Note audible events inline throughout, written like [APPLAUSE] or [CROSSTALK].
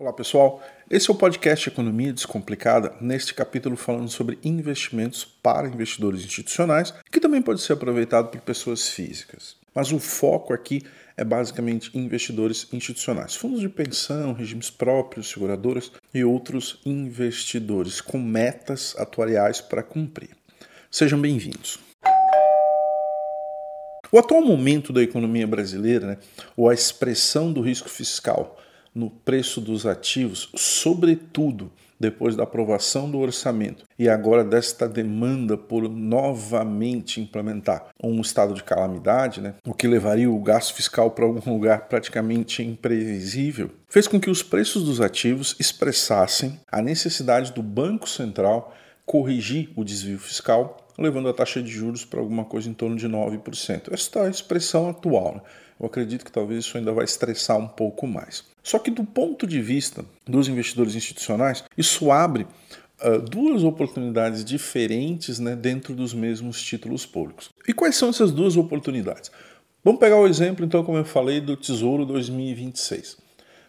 Olá pessoal, esse é o podcast Economia Descomplicada, neste capítulo falando sobre investimentos para investidores institucionais, que também pode ser aproveitado por pessoas físicas. Mas o foco aqui é basicamente investidores institucionais, fundos de pensão, regimes próprios, seguradoras e outros investidores com metas atuariais para cumprir. Sejam bem-vindos. O atual momento da economia brasileira, né, ou a expressão do risco fiscal no preço dos ativos, sobretudo depois da aprovação do orçamento e agora desta demanda por novamente implementar um estado de calamidade, né, o que levaria o gasto fiscal para algum lugar praticamente imprevisível, fez com que os preços dos ativos expressassem a necessidade do Banco Central corrigir o desvio fiscal, levando a taxa de juros para alguma coisa em torno de 9%. Esta é a expressão atual. Né? Eu acredito que talvez isso ainda vai estressar um pouco mais. Só que do ponto de vista dos investidores institucionais, isso abre uh, duas oportunidades diferentes né, dentro dos mesmos títulos públicos. E quais são essas duas oportunidades? Vamos pegar o exemplo, então, como eu falei, do Tesouro 2026.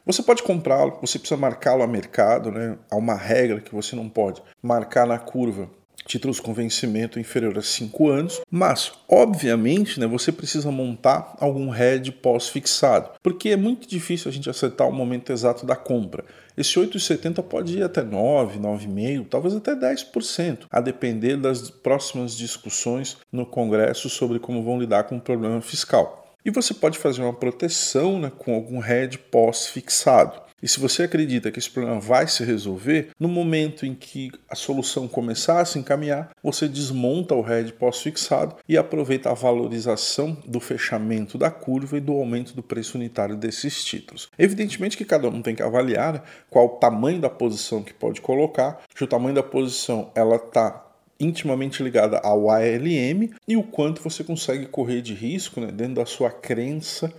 Você pode comprá-lo, você precisa marcá-lo a mercado, né? Há uma regra que você não pode marcar na curva títulos com vencimento inferior a 5 anos, mas, obviamente, né, você precisa montar algum hedge pós-fixado, porque é muito difícil a gente acertar o momento exato da compra. Esse 8,70 pode ir até 9, 9,5, talvez até 10%, a depender das próximas discussões no Congresso sobre como vão lidar com o problema fiscal. E você pode fazer uma proteção né, com algum hedge pós-fixado. E se você acredita que esse problema vai se resolver, no momento em que a solução começar a se encaminhar, você desmonta o RED pós-fixado e aproveita a valorização do fechamento da curva e do aumento do preço unitário desses títulos. Evidentemente que cada um tem que avaliar né, qual o tamanho da posição que pode colocar, se o tamanho da posição ela está intimamente ligada ao ALM e o quanto você consegue correr de risco né, dentro da sua crença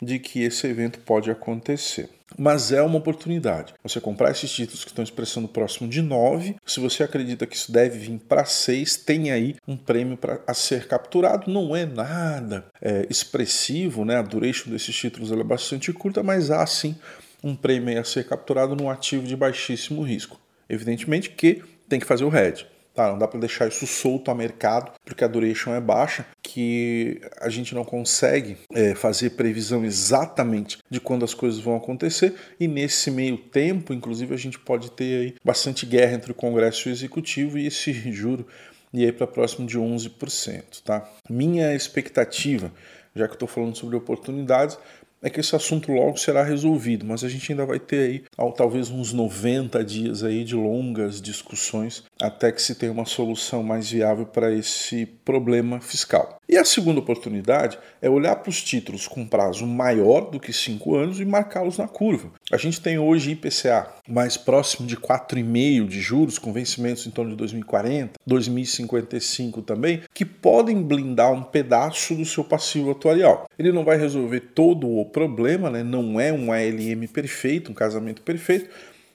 de que esse evento pode acontecer. Mas é uma oportunidade. Você comprar esses títulos que estão expressando próximo de 9, se você acredita que isso deve vir para 6, tem aí um prêmio para a ser capturado. Não é nada é, expressivo, né? a duration desses títulos é bastante curta, mas há sim um prêmio a ser capturado num ativo de baixíssimo risco. Evidentemente que tem que fazer o hedge. Tá, não dá para deixar isso solto a mercado, porque a duration é baixa, que a gente não consegue é, fazer previsão exatamente de quando as coisas vão acontecer, e nesse meio tempo, inclusive, a gente pode ter aí bastante guerra entre o Congresso e o Executivo e esse [LAUGHS] juro e aí para próximo de 11%, tá? Minha expectativa, já que estou falando sobre oportunidades, é que esse assunto logo será resolvido, mas a gente ainda vai ter aí talvez uns 90 dias aí de longas discussões até que se tenha uma solução mais viável para esse problema fiscal. E a segunda oportunidade é olhar para os títulos com prazo maior do que 5 anos e marcá-los na curva. A gente tem hoje IPCA mais próximo de 4,5 de juros, com vencimentos em torno de 2040, 2055 também, que podem blindar um pedaço do seu passivo atuarial. Ele não vai resolver todo o problema, né? não é um ALM perfeito, um casamento perfeito,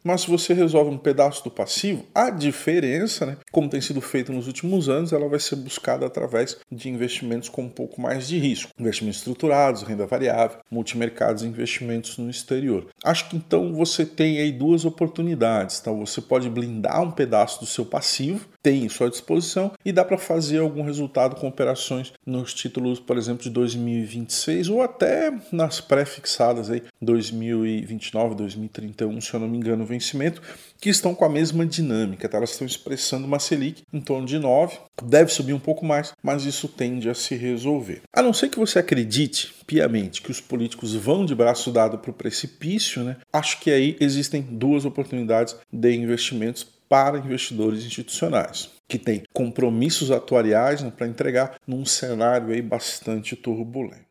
mas se você resolve um pedaço do passivo, a diferença, né, como tem sido feito nos últimos anos, ela vai ser buscada através de investimentos com um pouco mais de risco. Investimentos estruturados, renda variável, multimercados e investimentos no exterior. Acho que então você tem aí duas oportunidades. Então você pode blindar um pedaço do seu passivo, tem em sua disposição, e dá para fazer algum resultado com operações nos títulos, por exemplo, de 2026 ou até nas pré-fixadas aí 2029, 2031, se eu não me engano, vem vencimento que estão com a mesma dinâmica. Tá? Elas estão expressando uma Selic em torno de 9, deve subir um pouco mais, mas isso tende a se resolver. A não ser que você acredite piamente que os políticos vão de braço dado para o precipício, né? acho que aí existem duas oportunidades de investimentos para investidores institucionais, que têm compromissos atuariais né, para entregar num cenário aí bastante turbulento.